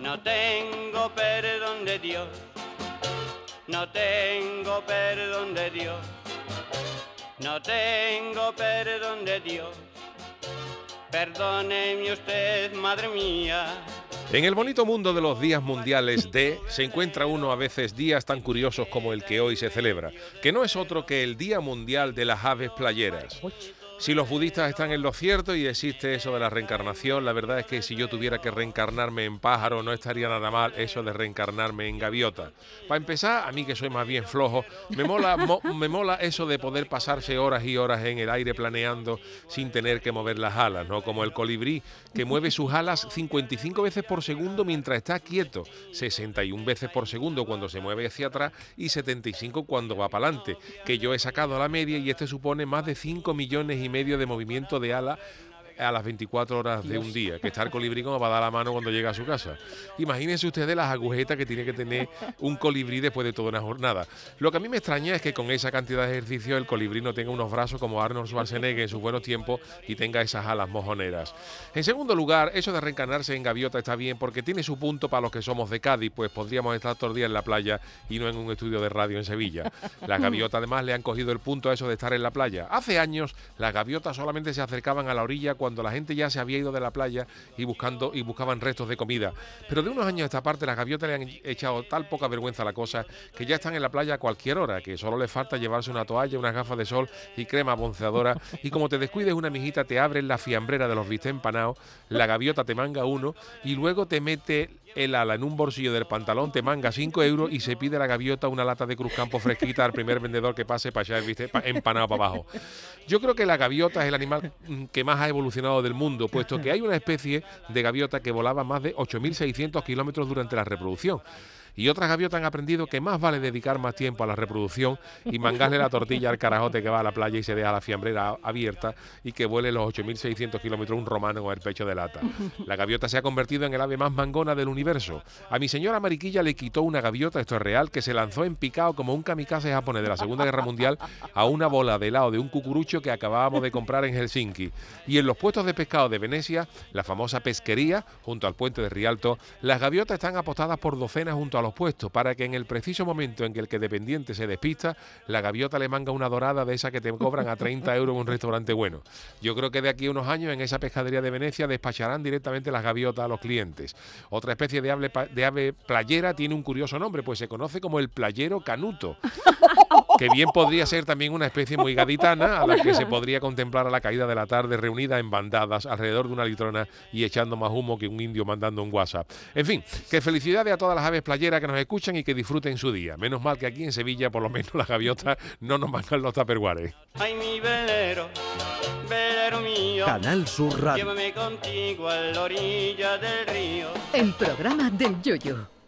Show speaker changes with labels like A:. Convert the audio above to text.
A: No tengo perdón de Dios, no tengo perdón de Dios, no tengo perdón de Dios. Perdóneme usted, madre mía.
B: En el bonito mundo de los días mundiales de se encuentra uno a veces días tan curiosos como el que hoy se celebra, que no es otro que el Día Mundial de las Aves Playeras. Si los budistas están en lo cierto y existe eso de la reencarnación, la verdad es que si yo tuviera que reencarnarme en pájaro no estaría nada mal eso de reencarnarme en gaviota. Para empezar, a mí que soy más bien flojo, me mola, me mola eso de poder pasarse horas y horas en el aire planeando sin tener que mover las alas, ¿no? Como el colibrí que mueve sus alas 55 veces por segundo mientras está quieto, 61 veces por segundo cuando se mueve hacia atrás y 75 cuando va para adelante, que yo he sacado a la media y este supone más de 5 millones y medio de movimiento de ala a las 24 horas de un día, que está el colibrí como va a dar la mano cuando llega a su casa. Imagínense ustedes las agujetas que tiene que tener un colibrí después de toda una jornada. Lo que a mí me extraña es que con esa cantidad de ejercicio el colibrí no tenga unos brazos como Arnold Schwarzenegger en sus buenos tiempos y tenga esas alas mojoneras. En segundo lugar, eso de reencarnarse en gaviota está bien porque tiene su punto para los que somos de Cádiz, pues podríamos estar todo el día en la playa y no en un estudio de radio en Sevilla. Las gaviotas además le han cogido el punto a eso de estar en la playa. Hace años las gaviotas solamente se acercaban a la orilla cuando cuando la gente ya se había ido de la playa y buscando y buscaban restos de comida. Pero de unos años a esta parte las gaviotas le han echado tal poca vergüenza a la cosa que ya están en la playa a cualquier hora, que solo les falta llevarse una toalla, unas gafas de sol y crema bronceadora y como te descuides una mijita te abren la fiambrera de los bistes empanados, la gaviota te manga uno y luego te mete el ala en un bolsillo del pantalón, te manga 5 euros y se pide a la gaviota una lata de Cruzcampo fresquita al primer vendedor que pase para allá, viste, empanado para abajo. Yo creo que la gaviota es el animal mm, que más ha evolucionado del mundo, puesto que hay una especie de gaviota que volaba más de 8.600 kilómetros durante la reproducción y otras gaviotas han aprendido que más vale dedicar más tiempo a la reproducción y mangarle la tortilla al carajote que va a la playa y se deja la fiambrera abierta y que vuele los 8.600 kilómetros un romano con el pecho de lata. La gaviota se ha convertido en el ave más mangona del universo. A mi señora Mariquilla le quitó una gaviota, esto es real, que se lanzó en picado como un kamikaze japonés de la Segunda Guerra Mundial a una bola de helado de un cucurucho que acabábamos de comprar en Helsinki. Y en los puestos de pescado de Venecia, la famosa pesquería, junto al puente de Rialto, las gaviotas están apostadas por docenas junto a los puestos para que en el preciso momento en que el que dependiente se despista, la gaviota le manga una dorada de esa que te cobran a 30 euros en un restaurante bueno. Yo creo que de aquí a unos años en esa pescadería de Venecia despacharán directamente las gaviotas a los clientes. Otra especie de ave, de ave playera tiene un curioso nombre, pues se conoce como el playero canuto que bien podría ser también una especie muy gaditana a la que se podría contemplar a la caída de la tarde reunida en bandadas alrededor de una litrona y echando más humo que un indio mandando un WhatsApp. En fin, que felicidades a todas las aves playeras que nos escuchan y que disfruten su día. Menos mal que aquí en Sevilla por lo menos las gaviotas no nos mangan los taperguares.
A: Ay, mi velero, velero mío.
C: Canal Sur Radio.
A: Llévame contigo a la orilla del río.
D: El programa del Yoyo.